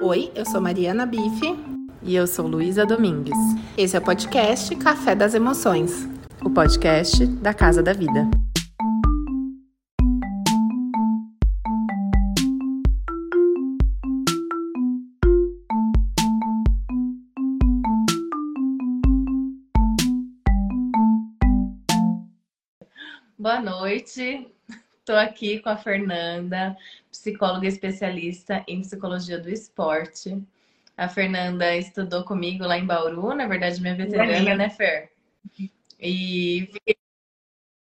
Oi, eu sou Mariana Bife. E eu sou Luísa Domingues. Esse é o podcast Café das Emoções o podcast da Casa da Vida. Boa noite, estou aqui com a Fernanda, psicóloga especialista em psicologia do esporte. A Fernanda estudou comigo lá em Bauru, na verdade, minha veterana, né, Fer? E fiquei,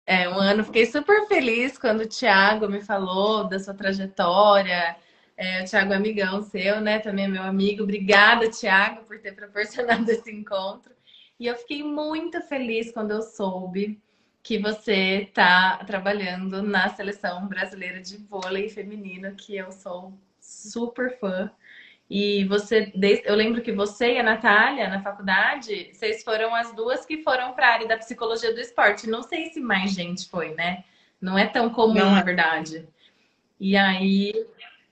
é, um ano, fiquei super feliz quando o Thiago me falou da sua trajetória. É, o Thiago é amigão seu, né? Também é meu amigo. Obrigada, Thiago, por ter proporcionado esse encontro. E eu fiquei muito feliz quando eu soube que você está trabalhando na seleção brasileira de vôlei feminino, que eu sou super fã. E você, eu lembro que você e a Natália, na faculdade, vocês foram as duas que foram para a área da psicologia do esporte. Não sei se mais gente foi, né? Não é tão comum, não. na é. verdade. E aí,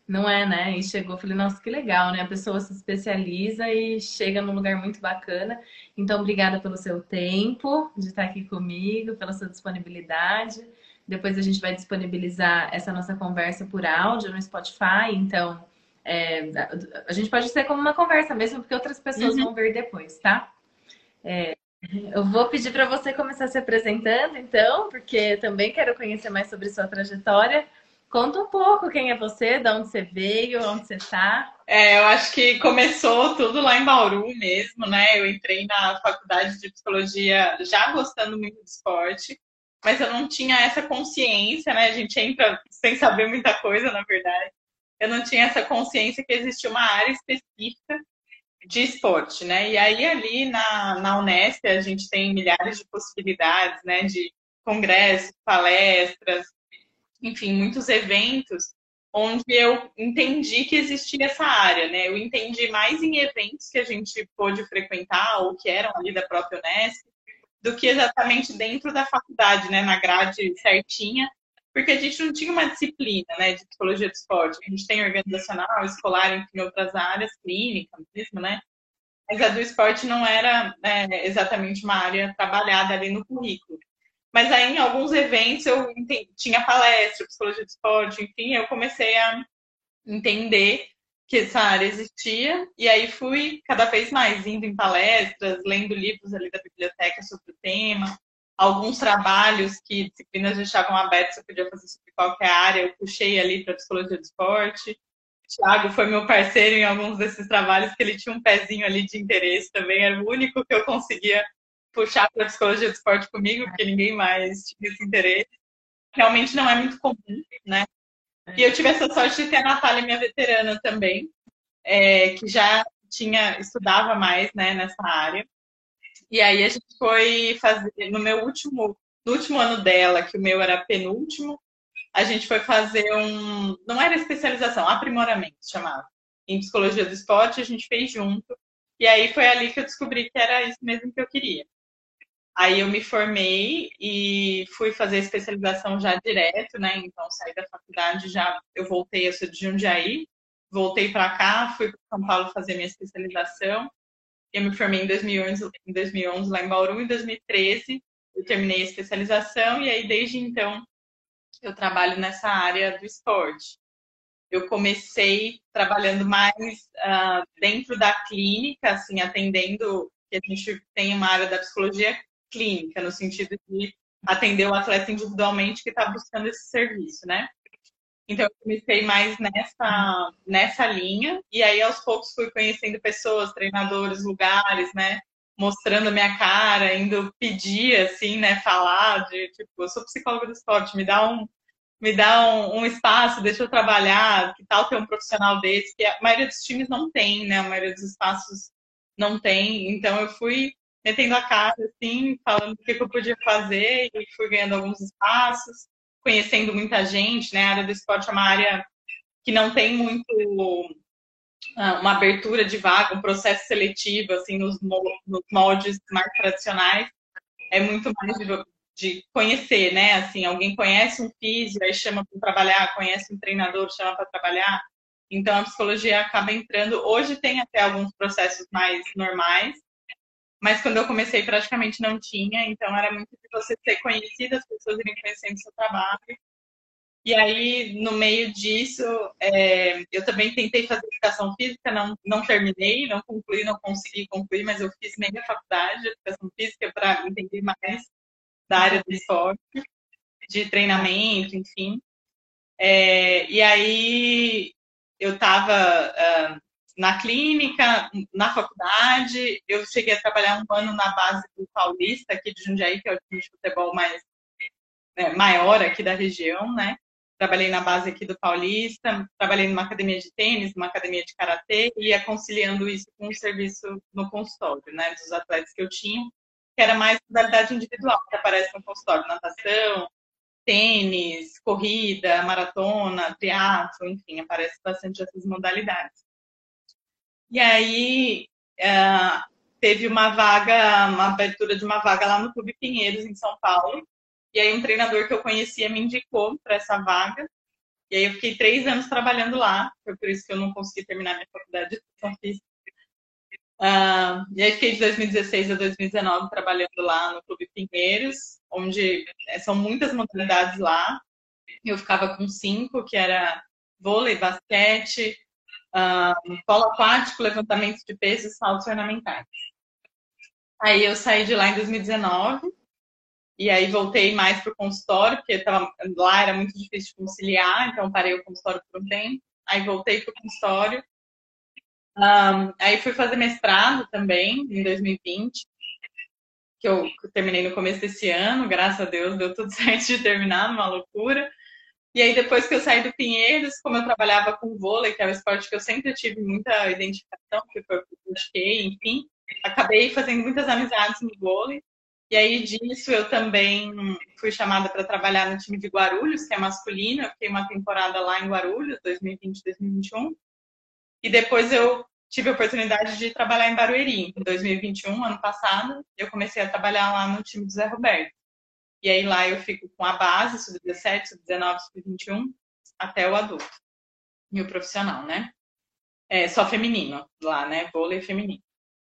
não é, né? E chegou, falei, nossa, que legal, né? A pessoa se especializa e chega num lugar muito bacana. Então, obrigada pelo seu tempo de estar aqui comigo, pela sua disponibilidade. Depois a gente vai disponibilizar essa nossa conversa por áudio no Spotify, então é, a gente pode ser como uma conversa mesmo, porque outras pessoas uhum. vão ver depois, tá? É, eu vou pedir para você começar se apresentando, então, porque também quero conhecer mais sobre sua trajetória. Conta um pouco quem é você, de onde você veio, onde você está. É, eu acho que começou tudo lá em Bauru mesmo, né? Eu entrei na faculdade de psicologia já gostando muito de esporte, mas eu não tinha essa consciência, né? A gente entra sem saber muita coisa, na verdade eu não tinha essa consciência que existia uma área específica de esporte, né? E aí ali na, na Unesp a gente tem milhares de possibilidades, né? De congressos, palestras, enfim, muitos eventos onde eu entendi que existia essa área, né? Eu entendi mais em eventos que a gente pôde frequentar ou que eram ali da própria Unesp do que exatamente dentro da faculdade, né? Na grade certinha porque a gente não tinha uma disciplina né, de psicologia do esporte. A gente tem organizacional, escolar, enfim, outras áreas, clínica mesmo, né? Mas a do esporte não era é, exatamente uma área trabalhada ali no currículo. Mas aí, em alguns eventos, eu entendi, tinha palestra, psicologia do esporte, enfim, eu comecei a entender que essa área existia, e aí fui cada vez mais indo em palestras, lendo livros ali da biblioteca sobre o tema, alguns trabalhos que disciplinas deixavam abertos, eu podia fazer sobre qualquer área, eu puxei ali para psicologia do esporte. O Thiago foi meu parceiro em alguns desses trabalhos, que ele tinha um pezinho ali de interesse também, era o único que eu conseguia puxar para psicologia do esporte comigo, porque ninguém mais tinha esse interesse. Realmente não é muito comum, né? E eu tive essa sorte de ter a Natália, minha veterana também, é, que já tinha estudava mais né, nessa área. E aí a gente foi fazer, no meu último, no último ano dela, que o meu era penúltimo, a gente foi fazer um, não era especialização, aprimoramento chamava, em psicologia do esporte, a gente fez junto. E aí foi ali que eu descobri que era isso mesmo que eu queria. Aí eu me formei e fui fazer especialização já direto, né? Então saí da faculdade já, eu voltei, eu sou de Jundiaí, voltei para cá, fui para São Paulo fazer minha especialização eu me formei em 2011, em 2011 lá em Bauru, em 2013 eu terminei a especialização e aí desde então eu trabalho nessa área do esporte. Eu comecei trabalhando mais uh, dentro da clínica, assim, atendendo, que a gente tem uma área da psicologia clínica, no sentido de atender o atleta individualmente que está buscando esse serviço, né? Então eu comecei mais nessa, nessa linha, e aí aos poucos fui conhecendo pessoas, treinadores, lugares, né? Mostrando a minha cara, indo pedir, assim, né? Falar de, tipo, eu sou psicóloga do esporte, me dá um, me dá um, um, espaço, deixa eu trabalhar, que tal ter um profissional desse, que a maioria dos times não tem, né? A maioria dos espaços não tem. Então eu fui metendo a cara, assim, falando o que, eu podia fazer e fui ganhando alguns espaços conhecendo muita gente, né? A área do esporte é uma área que não tem muito ah, uma abertura de vaga, um processo seletivo, assim, nos moldes mais tradicionais. É muito mais de, de, conhecer, né? Assim, alguém conhece um físico, aí chama para trabalhar, conhece um treinador, chama para trabalhar. Então a psicologia acaba entrando. Hoje tem até alguns processos mais normais, mas quando eu comecei praticamente não tinha, então era muito de você ser conhecida, as pessoas irem conhecendo seu trabalho. E aí, no meio disso, é, eu também tentei fazer educação física, não, não terminei, não concluí, não consegui concluir, mas eu fiz meia faculdade de educação física para entender mais da área do esporte, de treinamento, enfim. É, e aí, eu estava uh, ah, na clínica, na faculdade, eu cheguei a trabalhar um ano na base do Paulista, aqui de Jundiaí, que é o time de futebol mais né, maior aqui da região, né? Trabalhei na base aqui do Paulista, trabalhei numa academia de tênis, numa academia de karatê, e ia conciliando isso com o serviço no consultório, né? Dos atletas que eu tinha, que era mais modalidade individual, que aparece no consultório, natação, tênis, corrida, maratona, triatlo, enfim, aparece bastante essas modalidades. E aí uh, teve uma vaga, uma abertura de uma vaga lá no Clube Pinheiros, em São Paulo. E aí um treinador que eu conhecia me indicou para essa vaga. E aí eu fiquei três anos trabalhando lá. Foi por isso que eu não consegui terminar minha faculdade de educação física. Uh, e aí fiquei de 2016 a 2019 trabalhando lá no Clube Pinheiros, onde é, são muitas modalidades lá. Eu ficava com cinco, que era vôlei, basquete, uh, polo aquático, levantamento de pesos e saltos ornamentais. Aí eu saí de lá em 2019 e aí voltei mais para o consultório, porque tava, lá era muito difícil de conciliar, então parei o consultório por um tempo. Aí voltei para o consultório um, aí fui fazer mestrado também, em 2020, que eu terminei no começo desse ano, graças a Deus deu tudo certo de terminar, uma loucura. E aí, depois que eu saí do Pinheiros, como eu trabalhava com vôlei, que é um esporte que eu sempre tive muita identificação, porque foi o que eu busquei, enfim, acabei fazendo muitas amizades no vôlei. E aí, disso, eu também fui chamada para trabalhar no time de Guarulhos, que é masculino. Eu fiquei uma temporada lá em Guarulhos, 2020, 2021. E depois eu tive a oportunidade de trabalhar em Barueri. Em 2021, ano passado, eu comecei a trabalhar lá no time do Zé Roberto. E aí lá eu fico com a base, sub-17, sub-19, sub-21, até o adulto. E o profissional, né? É, só feminino lá, né? Vôlei feminino.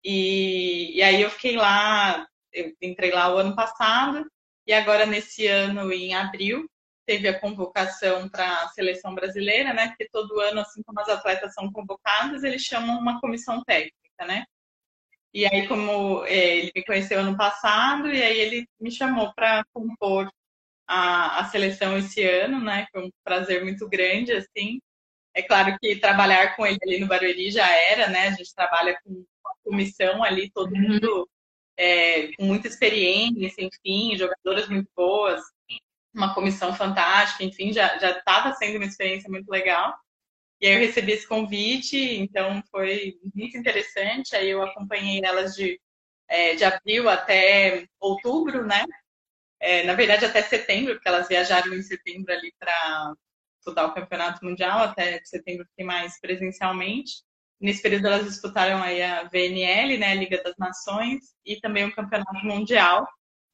E, e aí eu fiquei lá, eu entrei lá o ano passado, e agora nesse ano, em abril, teve a convocação para a seleção brasileira, né? Porque todo ano, assim como as atletas são convocadas, eles chamam uma comissão técnica, né? E aí, como é, ele me conheceu ano passado, e aí ele me chamou para compor a, a seleção esse ano, né? Foi um prazer muito grande, assim. É claro que trabalhar com ele ali no Barueri já era, né? A gente trabalha com uma comissão ali, todo uhum. mundo é, com muita experiência, enfim, jogadoras muito boas uma comissão fantástica, enfim, já estava sendo uma experiência muito legal. E aí eu recebi esse convite, então foi muito interessante. Aí eu acompanhei elas de, é, de abril até outubro, né? É, na verdade, até setembro, porque elas viajaram em setembro ali para estudar o campeonato mundial, até setembro fiquei mais presencialmente. Nesse período elas disputaram aí a VNL, né, a Liga das Nações, e também o campeonato mundial.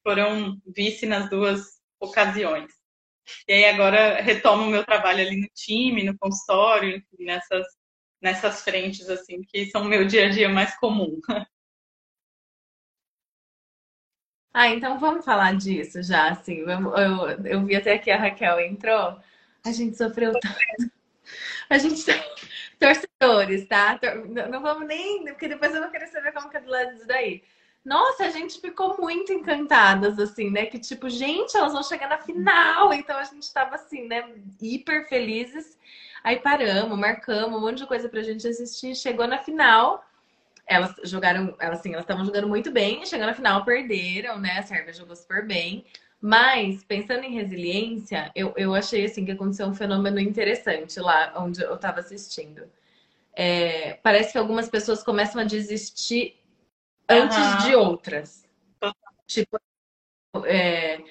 Foram vice nas duas ocasiões. E aí agora retomo o meu trabalho ali no time, no consultório, enfim, nessas, nessas frentes, assim, que são o meu dia a dia mais comum. Ah, então vamos falar disso já, assim. Eu, eu vi até que a Raquel entrou. A gente sofreu tanto. A gente torcedores, tá? Não vamos nem. Porque depois eu vou querer saber como que é do lado disso daí. Nossa, a gente ficou muito encantadas, assim, né? Que tipo, gente, elas vão chegar na final. Então a gente tava assim, né? Hiper felizes. Aí paramos, marcamos um monte de coisa pra gente assistir. Chegou na final. Elas jogaram, elas assim, elas estavam jogando muito bem. Chegando na final, perderam, né? A Sérvia jogou super bem. Mas, pensando em resiliência, eu, eu achei assim que aconteceu um fenômeno interessante lá onde eu estava assistindo. É, parece que algumas pessoas começam a desistir antes uhum. de outras. Tipo, é,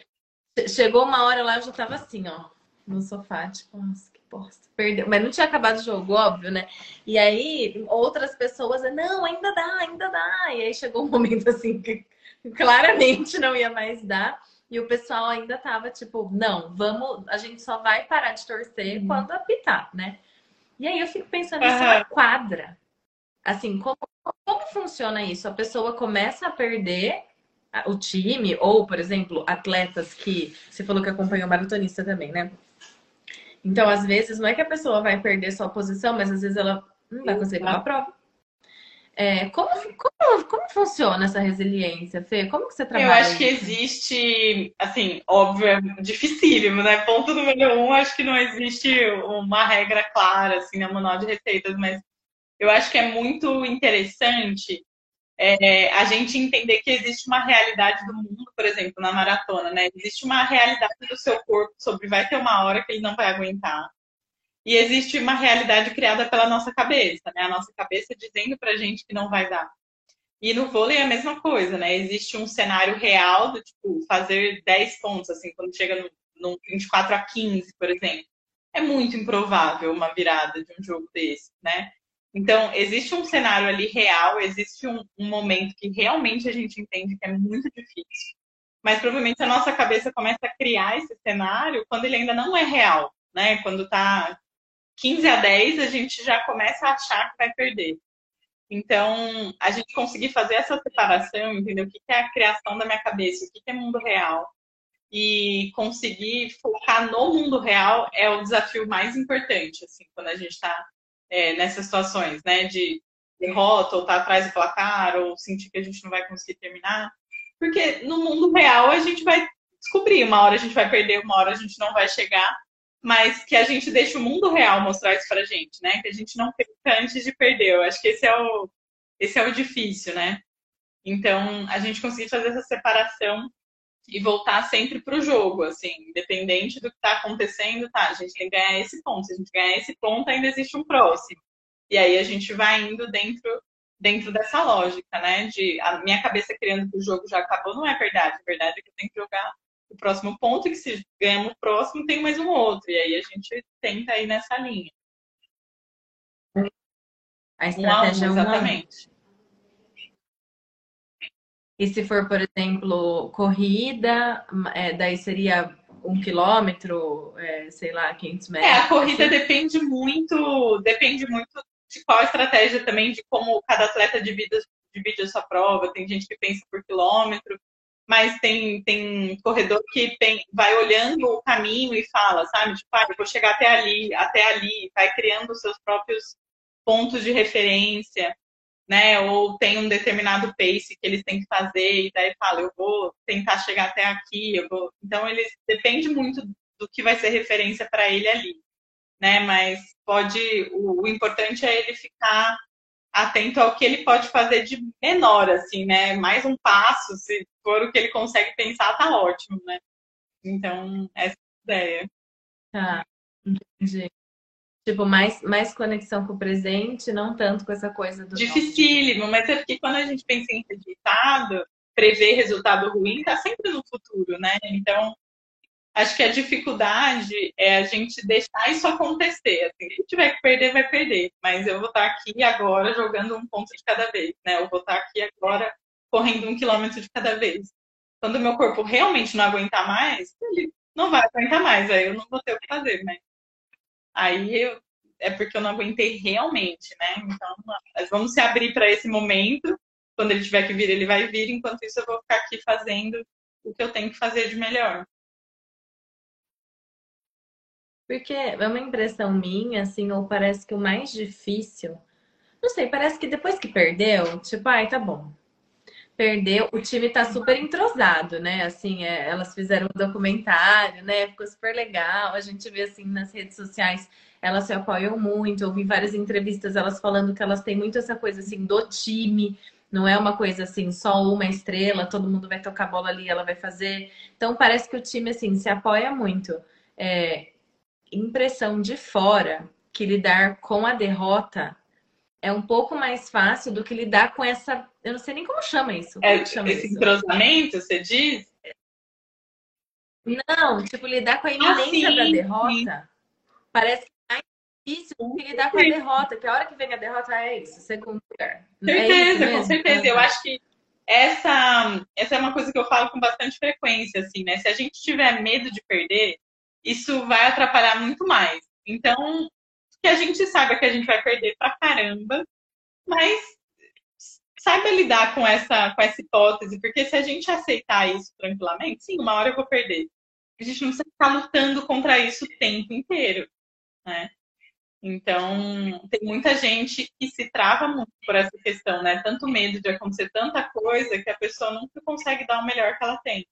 chegou uma hora lá, eu já tava assim, ó, no sofá, tipo, nossa, que bosta, perdeu. Mas não tinha acabado o jogo, óbvio, né? E aí, outras pessoas, não, ainda dá, ainda dá. E aí chegou um momento assim que claramente não ia mais dar. E o pessoal ainda tava tipo, não, vamos, a gente só vai parar de torcer uhum. quando apitar, né? E aí eu fico pensando, isso é uma quadra. Assim, como, como funciona isso? A pessoa começa a perder o time, ou, por exemplo, atletas que você falou que acompanhou maratonista também, né? Então, às vezes, não é que a pessoa vai perder sua posição, mas às vezes ela não vai conseguir uma prova. É, como, como, como funciona essa resiliência, Fê? Como que você trabalha? Eu acho que existe, assim, óbvio, é dificílimo, né? Ponto número um, acho que não existe uma regra clara, assim, no manual de receitas, mas eu acho que é muito interessante é, a gente entender que existe uma realidade do mundo, por exemplo, na maratona, né? Existe uma realidade do seu corpo sobre vai ter uma hora que ele não vai aguentar. E existe uma realidade criada pela nossa cabeça, né? A nossa cabeça dizendo pra gente que não vai dar. E no vôlei é a mesma coisa, né? Existe um cenário real do tipo fazer 10 pontos, assim, quando chega no, no 24 a 15, por exemplo. É muito improvável uma virada de um jogo desse, né? Então, existe um cenário ali real, existe um, um, momento que realmente a gente entende que é muito difícil. Mas provavelmente a nossa cabeça começa a criar esse cenário quando ele ainda não é real, né? Quando tá 15 a 10, a gente já começa a achar que vai perder. Então, a gente conseguir fazer essa separação, entender o que é a criação da minha cabeça, o que é mundo real, e conseguir focar no mundo real é o desafio mais importante, assim, quando a gente está é, nessas situações, né? De derrota, ou estar tá atrás do placar, ou sentir que a gente não vai conseguir terminar. Porque no mundo real a gente vai descobrir, uma hora a gente vai perder, uma hora a gente não vai chegar, mas que a gente deixe o mundo real mostrar isso pra gente, né? Que a gente não perca antes de perder. Eu acho que esse é o, esse é o difícil, né? Então, a gente conseguir fazer essa separação e voltar sempre para o jogo, assim, independente do que está acontecendo, tá? A gente tem que ganhar esse ponto. Se a gente ganhar esse ponto, ainda existe um próximo. E aí a gente vai indo dentro dentro dessa lógica, né? De a minha cabeça criando que o jogo já acabou, não é verdade. A verdade é que eu tenho que jogar o próximo ponto e que se ganhamos o próximo, tem mais um outro. E aí a gente tenta ir nessa linha. A estratégia um, exatamente. E se for, por exemplo, corrida, é, daí seria um quilômetro, é, sei lá, 500 metros. É, a corrida assim. depende muito, depende muito de qual estratégia também, de como cada atleta divide, divide a sua prova. Tem gente que pensa por quilômetro, mas tem, tem corredor que tem, vai olhando o caminho e fala, sabe? Tipo, ah, eu vou chegar até ali, até ali, vai criando os seus próprios pontos de referência né? Ou tem um determinado pace que eles têm que fazer e daí fala, eu vou tentar chegar até aqui, eu vou. Então eles depende muito do que vai ser referência para ele ali, né? Mas pode, o, o, importante é ele ficar atento ao que ele pode fazer de menor, assim, né? Mais um passo, se for o que ele consegue pensar, tá ótimo, né? Então essa é a ideia. Tá, entendi. Tipo, mais, mais conexão com o presente, não tanto com essa coisa do. Dificílimo, mas é porque quando a gente pensa em resultado, prever resultado ruim tá sempre no futuro, né? Então, acho que a dificuldade é a gente deixar isso acontecer. Assim, se tiver que perder, vai perder. Mas eu vou estar aqui agora jogando um ponto de cada vez, né? Eu vou estar aqui agora correndo um quilômetro de cada vez. Quando o meu corpo realmente não aguentar mais, ele não vai aguentar mais, aí eu não vou ter o que fazer, né? Aí é porque eu não aguentei realmente, né? Então, vamos se abrir para esse momento. Quando ele tiver que vir, ele vai vir. Enquanto isso, eu vou ficar aqui fazendo o que eu tenho que fazer de melhor. Porque é uma impressão minha, assim, ou parece que o mais difícil. Não sei, parece que depois que perdeu, tipo, ai, tá bom perdeu, o time tá super entrosado, né? Assim, é, elas fizeram um documentário, né? Ficou super legal. A gente vê assim nas redes sociais, elas se apoiam muito. Eu vi várias entrevistas elas falando que elas têm muito essa coisa assim do time. Não é uma coisa assim, só uma estrela, todo mundo vai tocar bola ali, ela vai fazer. Então parece que o time assim se apoia muito. É, impressão de fora que lidar com a derrota é um pouco mais fácil do que lidar com essa. Eu não sei nem como chama isso. Como é, chama esse isso? entrosamento, você diz? Não, tipo, lidar com a iminência ah, sim, da derrota sim. parece mais difícil do que lidar com a derrota, que a hora que vem a derrota é isso, segundo lugar. Certeza, é com certeza. Eu acho que essa, essa é uma coisa que eu falo com bastante frequência, assim, né? Se a gente tiver medo de perder, isso vai atrapalhar muito mais. Então, que a gente saiba que a gente vai perder pra caramba, mas saiba lidar com essa, com essa hipótese, porque se a gente aceitar isso tranquilamente, sim, uma hora eu vou perder. A gente não precisa ficar lutando contra isso o tempo inteiro, né? Então, tem muita gente que se trava muito por essa questão, né? Tanto medo de acontecer tanta coisa que a pessoa nunca consegue dar o melhor que ela tem.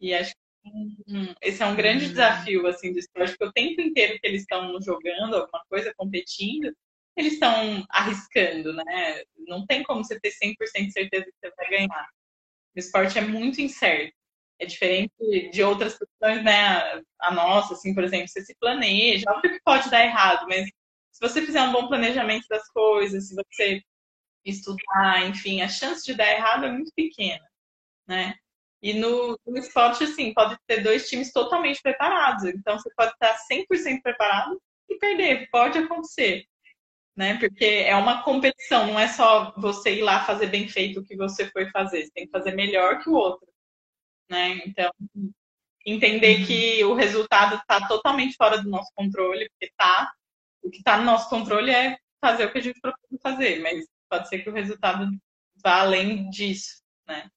E acho que esse é um grande uhum. desafio, assim, do esporte, porque o tempo inteiro que eles estão jogando alguma coisa, competindo, eles estão arriscando, né? Não tem como você ter 100% de certeza que você vai ganhar. O esporte é muito incerto. É diferente de outras questões, né? A nossa, assim, por exemplo, você se planeja, óbvio que pode dar errado, mas se você fizer um bom planejamento das coisas, se você estudar, enfim, a chance de dar errado é muito pequena, né? E no, no esporte, assim, pode ter dois times totalmente preparados. Então, você pode estar 100% preparado e perder, pode acontecer né? Porque é uma competição, não é só você ir lá fazer bem feito o que você foi fazer, você tem que fazer melhor que o outro, né? Então, entender que o resultado está totalmente fora do nosso controle, porque tá, o que está no nosso controle é fazer o que a gente propõe fazer, mas pode ser que o resultado vá além disso, né?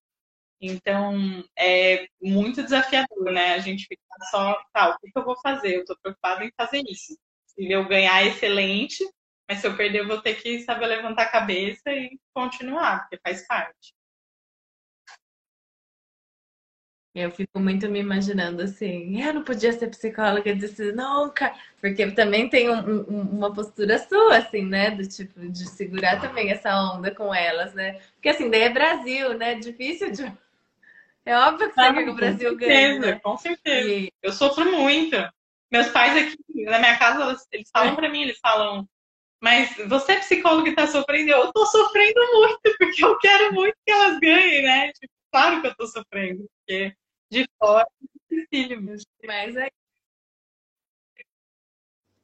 Então, é muito desafiador, né? A gente fica só, tá, o que, eu vou fazer? Eu estou preocupada em fazer isso. Se eu ganhar, excelente. Mas se eu perder, eu vou ter que saber levantar a cabeça e continuar, porque faz parte. Eu fico muito me imaginando assim, eu não podia ser psicóloga, disse nunca, porque também tem um, um, uma postura sua, assim, né, do tipo, de segurar também essa onda com elas, né? Porque assim, daí é Brasil, né? Difícil de. É óbvio que você quer que o Brasil ganhe. Né? Com certeza. E... Eu sofro muito. Meus pais aqui na minha casa, eles falam para mim, eles falam, mas você é psicólogo e está sofrendo, eu estou sofrendo muito, porque eu quero muito que elas ganhem, né? Tipo, claro que eu estou sofrendo, porque de fora é difícil mesmo. Mas é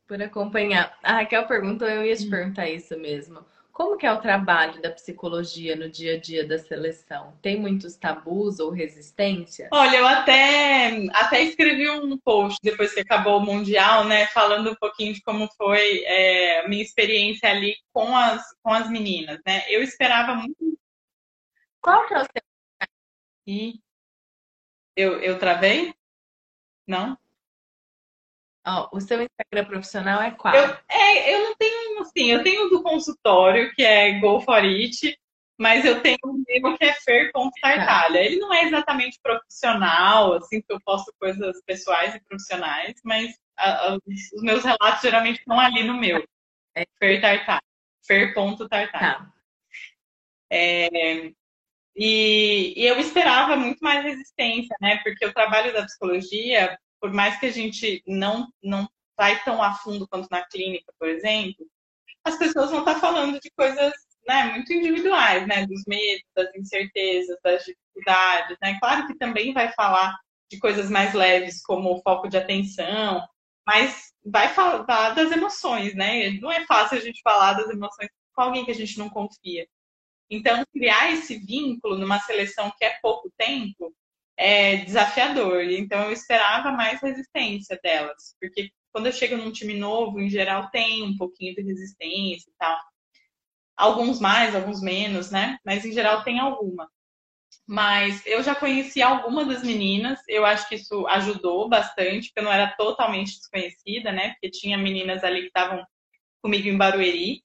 por acompanhar. A Raquel perguntou, eu ia te hum. perguntar isso mesmo. Como que é o trabalho da psicologia no dia a dia da seleção? Tem muitos tabus ou resistência? Olha, eu até, até escrevi um post depois que acabou o Mundial, né? Falando um pouquinho de como foi é, a minha experiência ali com as, com as meninas, né? Eu esperava muito. Qual que é o seu... E eu, eu travei? Não? Oh, o seu Instagram profissional é qual? Eu, é, eu não tenho, assim, eu tenho do consultório, que é Go for It, mas eu tenho um mesmo que é Fer.tartalha. Ele não é exatamente profissional, assim, que eu posto coisas pessoais e profissionais, mas a, a, os meus relatos geralmente estão ali no meu. É Fer Tartalha. Fer.tartalha. Tá. É, e, e eu esperava muito mais resistência, né? Porque o trabalho da psicologia por mais que a gente não, não vai tão a fundo quanto na clínica, por exemplo, as pessoas vão estar falando de coisas né, muito individuais, né? Dos medos, das incertezas, das dificuldades, né? Claro que também vai falar de coisas mais leves, como o foco de atenção, mas vai falar das emoções, né? Não é fácil a gente falar das emoções com alguém que a gente não confia. Então, criar esse vínculo numa seleção que é pouco tempo é desafiador. Então eu esperava mais resistência delas, porque quando eu chego num time novo, em geral tem um pouquinho de resistência e tal. Alguns mais, alguns menos, né? Mas em geral tem alguma. Mas eu já conheci alguma das meninas, eu acho que isso ajudou bastante, porque eu não era totalmente desconhecida, né? Porque tinha meninas ali que estavam comigo em Barueri,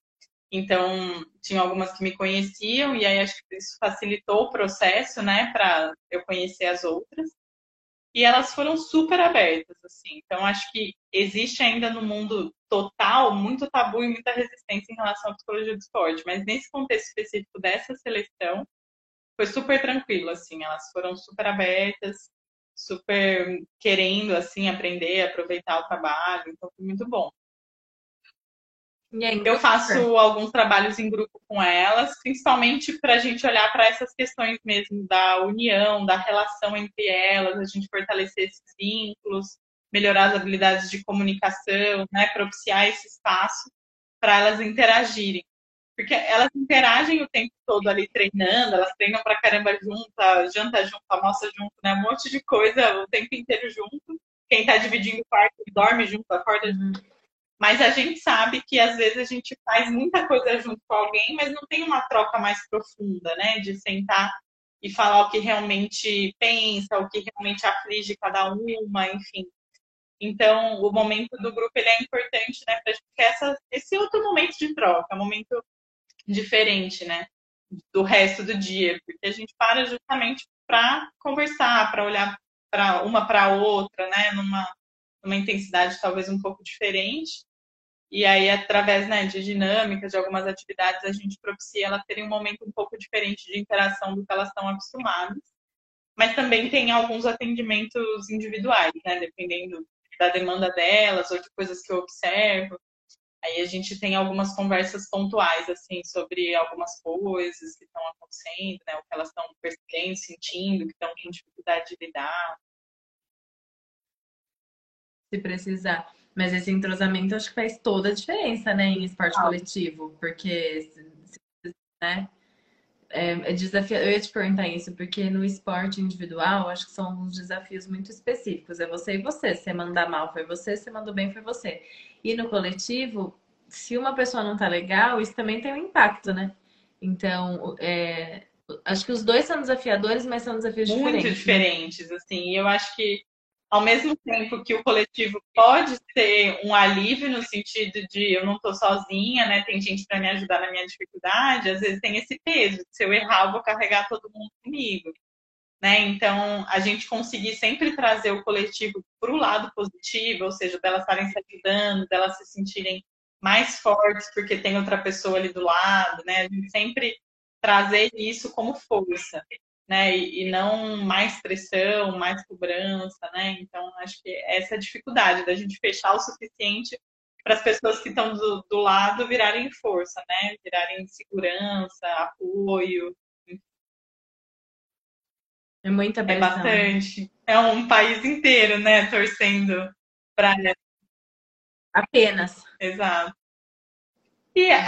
então, tinha algumas que me conheciam, e aí acho que isso facilitou o processo, né, para eu conhecer as outras. E elas foram super abertas, assim. Então, acho que existe ainda no mundo total muito tabu e muita resistência em relação à psicologia do esporte, mas nesse contexto específico dessa seleção, foi super tranquilo, assim. Elas foram super abertas, super querendo, assim, aprender, aproveitar o trabalho, então foi muito bom. Eu faço alguns trabalhos em grupo com elas, principalmente para a gente olhar para essas questões mesmo da união, da relação entre elas, a gente fortalecer esses vínculos, melhorar as habilidades de comunicação, né, propiciar esse espaço para elas interagirem. Porque elas interagem o tempo todo ali treinando, elas treinam para caramba junto, janta junto, almoça junto, né? Um monte de coisa o tempo inteiro junto. Quem está dividindo o quarto dorme junto, acorda junto. Mas a gente sabe que às vezes a gente faz muita coisa junto com alguém, mas não tem uma troca mais profunda, né? De sentar e falar o que realmente pensa, o que realmente aflige cada uma, enfim. Então, o momento do grupo ele é importante, né, para essa esse outro momento de troca, um momento diferente, né, do resto do dia, porque a gente para justamente para conversar, para olhar para uma para outra, né, numa, numa intensidade talvez um pouco diferente. E aí, através né, de dinâmicas, de algumas atividades, a gente propicia elas terem um momento um pouco diferente de interação do que elas estão acostumadas. Mas também tem alguns atendimentos individuais, né, dependendo da demanda delas ou de coisas que eu observo. Aí a gente tem algumas conversas pontuais, assim, sobre algumas coisas que estão acontecendo, né, o que elas estão percebendo, sentindo, que estão com dificuldade de lidar. Se precisar. Mas esse entrosamento acho que faz toda a diferença, né, em esporte ah. coletivo, porque, né, é, é desafio... Eu ia te perguntar isso, porque no esporte individual, acho que são uns desafios muito específicos. É você e você. Você mandar mal foi você, você mandou bem foi você. E no coletivo, se uma pessoa não tá legal, isso também tem um impacto, né? Então, é... acho que os dois são desafiadores, mas são desafios muito diferentes. Muito diferentes, né? assim. E eu acho que ao mesmo tempo que o coletivo pode ser um alívio no sentido de eu não estou sozinha, né? Tem gente para me ajudar na minha dificuldade, às vezes tem esse peso. Se eu errar, eu vou carregar todo mundo comigo. Né? Então, a gente conseguir sempre trazer o coletivo para o lado positivo, ou seja, delas estarem se ajudando, delas se sentirem mais fortes porque tem outra pessoa ali do lado, né? A gente sempre trazer isso como força né? E, não mais pressão, mais cobrança, né? Então, acho que essa é a dificuldade da gente fechar o suficiente para as pessoas que estão do, do, lado virarem força, né? Virarem segurança, apoio. É muita pressão. É bastante. É um país inteiro, né? Torcendo para apenas. Exato. E, é.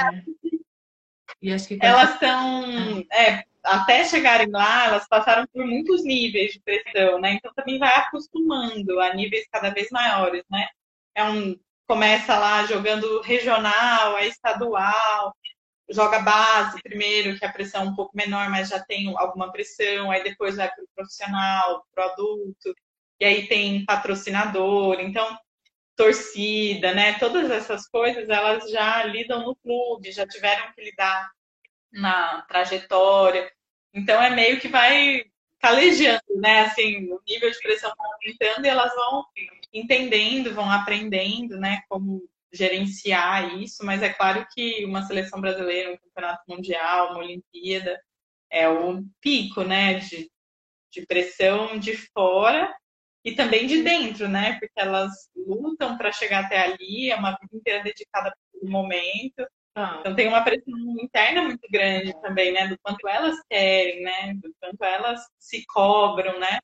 E acho que elas estão é, até chegarem lá, elas passaram por muitos níveis de pressão, né? Então também vai acostumando a níveis cada vez maiores, né? É um começa lá jogando regional, é estadual, joga base primeiro, que a pressão é um pouco menor, mas já tem alguma pressão, aí depois vai para o profissional, para o adulto, e aí tem patrocinador, então torcida, né? Todas essas coisas elas já lidam no clube, já tiveram que lidar na trajetória. Então é meio que vai calejando, né? Assim, o nível de pressão vai aumentando e elas vão entendendo, vão aprendendo, né? Como gerenciar isso, mas é claro que uma seleção brasileira, um campeonato mundial, uma Olimpíada, é o pico, né? De, de pressão de fora e também de dentro, né? Porque elas lutam para chegar até ali, é uma vida inteira dedicada para o momento. Ah. Então tem uma pressão interna muito grande também, né? Do quanto elas querem, né? Do quanto elas se cobram, né?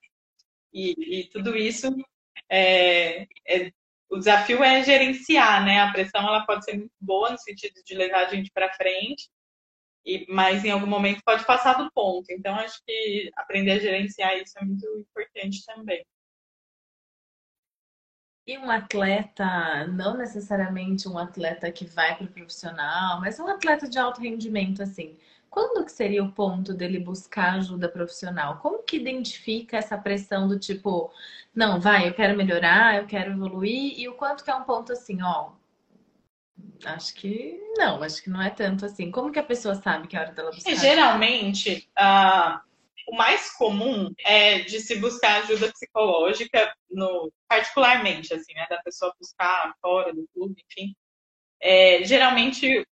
E, e tudo isso é, é, o desafio é gerenciar, né? A pressão ela pode ser muito boa no sentido de levar a gente para frente, e, mas em algum momento pode passar do ponto. Então acho que aprender a gerenciar isso é muito importante também. E um atleta, não necessariamente um atleta que vai para o profissional, mas um atleta de alto rendimento, assim, quando que seria o ponto dele buscar ajuda profissional? Como que identifica essa pressão do tipo, não, vai, eu quero melhorar, eu quero evoluir, e o quanto que é um ponto assim, ó, acho que não, acho que não é tanto assim. Como que a pessoa sabe que é a hora dela buscar? geralmente, uh, o mais comum é de se buscar ajuda psicológica, no, particularmente, assim, né, da pessoa buscar fora do clube, enfim. É, geralmente,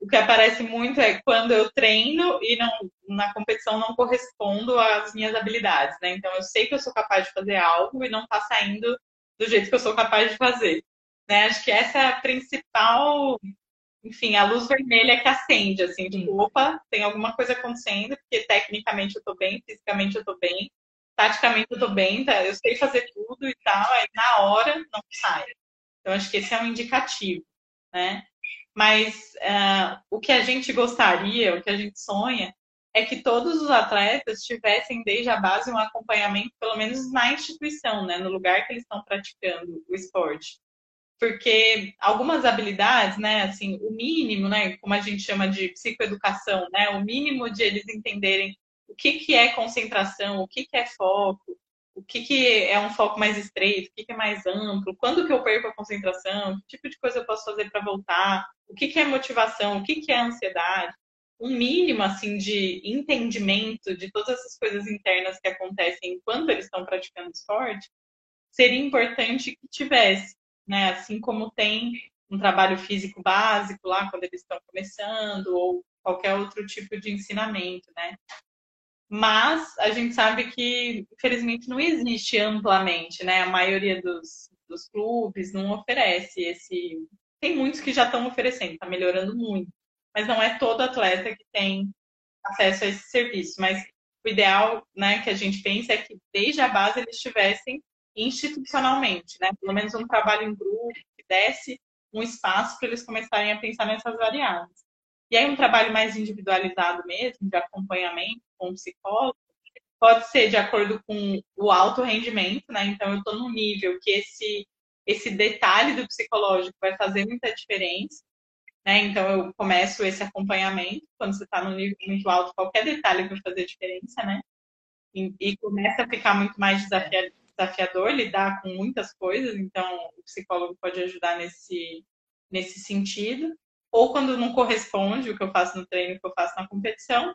o que aparece muito é quando eu treino e não, na competição não correspondo às minhas habilidades, né? Então, eu sei que eu sou capaz de fazer algo e não está saindo do jeito que eu sou capaz de fazer. Né? Acho que essa é a principal enfim, a luz vermelha que acende, assim, tipo, opa, tem alguma coisa acontecendo, porque tecnicamente eu tô bem, fisicamente eu tô bem, taticamente eu tô bem, tá? eu sei fazer tudo e tal, aí na hora não sai. Então, acho que esse é um indicativo, né? Mas uh, o que a gente gostaria, o que a gente sonha, é que todos os atletas tivessem desde a base um acompanhamento, pelo menos na instituição, né? no lugar que eles estão praticando o esporte. Porque algumas habilidades, né, assim, o mínimo, né, como a gente chama de psicoeducação, né, o mínimo de eles entenderem o que, que é concentração, o que, que é foco, o que, que é um foco mais estreito, o que, que é mais amplo, quando que eu perco a concentração, que tipo de coisa eu posso fazer para voltar, o que, que é motivação, o que, que é ansiedade, um mínimo assim de entendimento de todas essas coisas internas que acontecem enquanto eles estão praticando esporte, seria importante que tivesse, né? Assim como tem um trabalho físico básico lá quando eles estão começando ou qualquer outro tipo de ensinamento, né? Mas a gente sabe que, infelizmente, não existe amplamente, né? A maioria dos, dos clubes não oferece esse. Tem muitos que já estão oferecendo, está melhorando muito mas não é todo atleta que tem acesso a esse serviço. Mas o ideal, né, que a gente pensa é que desde a base eles estivessem institucionalmente, né, pelo menos um trabalho em grupo que desse um espaço para eles começarem a pensar nessas variáveis. E aí um trabalho mais individualizado mesmo, de acompanhamento com o psicólogo, pode ser de acordo com o alto rendimento, né? Então eu estou num nível que esse esse detalhe do psicológico vai fazer muita diferença. Né? Então, eu começo esse acompanhamento. Quando você está no nível muito alto, qualquer detalhe vai fazer diferença, né? E, e começa a ficar muito mais desafiador, desafiador lidar com muitas coisas. Então, o psicólogo pode ajudar nesse, nesse sentido. Ou quando não corresponde o que eu faço no treino, o que eu faço na competição.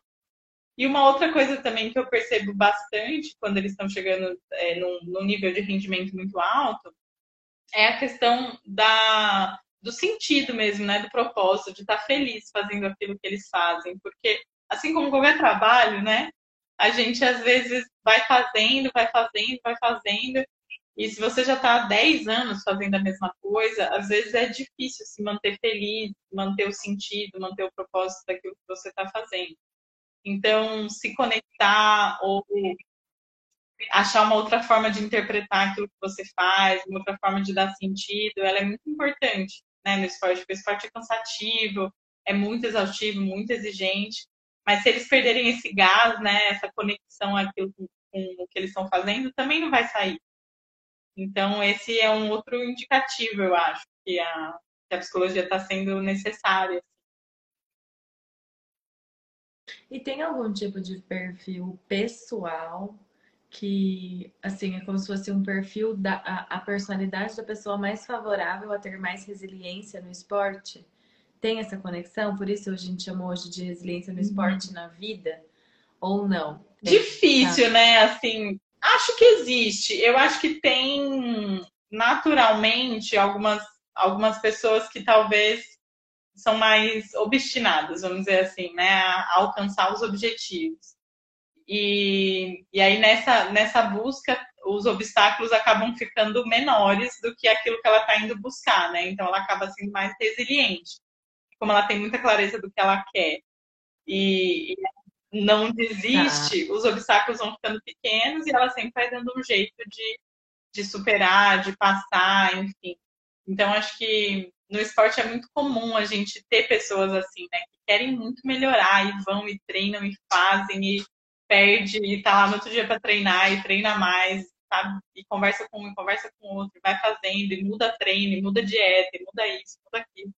E uma outra coisa também que eu percebo bastante quando eles estão chegando é, num, num nível de rendimento muito alto é a questão da do sentido mesmo, né? Do propósito, de estar feliz fazendo aquilo que eles fazem. Porque, assim como qualquer trabalho, né? A gente às vezes vai fazendo, vai fazendo, vai fazendo. E se você já está há 10 anos fazendo a mesma coisa, às vezes é difícil se manter feliz, manter o sentido, manter o propósito daquilo que você está fazendo. Então, se conectar ou achar uma outra forma de interpretar aquilo que você faz, uma outra forma de dar sentido, ela é muito importante né, no esporte, porque o esporte é cansativo, é muito exaustivo, muito exigente, mas se eles perderem esse gás, né, essa conexão aquilo com, o que eles estão fazendo, também não vai sair. Então, esse é um outro indicativo, eu acho, que a, que a psicologia está sendo necessária. E tem algum tipo de perfil pessoal que assim é como se fosse um perfil da a, a, personalidade da pessoa mais favorável a ter mais resiliência no esporte tem essa conexão por isso a gente chamou hoje de resiliência no uhum. esporte uhum. na vida ou não tem, difícil tá? né assim acho que existe eu acho que tem naturalmente algumas algumas pessoas que talvez são mais obstinadas vamos dizer assim né a alcançar os objetivos e, e aí nessa, nessa busca, os obstáculos acabam ficando menores do que aquilo que ela está indo buscar, né? Então ela acaba sendo mais resiliente. Como ela tem muita clareza do que ela quer e, e não desiste, ah. os obstáculos vão ficando pequenos e ela sempre vai dando um jeito de, de superar, de passar, enfim. Então acho que no esporte é muito comum a gente ter pessoas assim, né? Que querem muito melhorar e vão e treinam e fazem e perde e tá lá no outro dia para treinar e treina mais, sabe? E conversa com um, e conversa com outro, vai fazendo, e muda treino, e muda dieta, e muda isso, muda aquilo.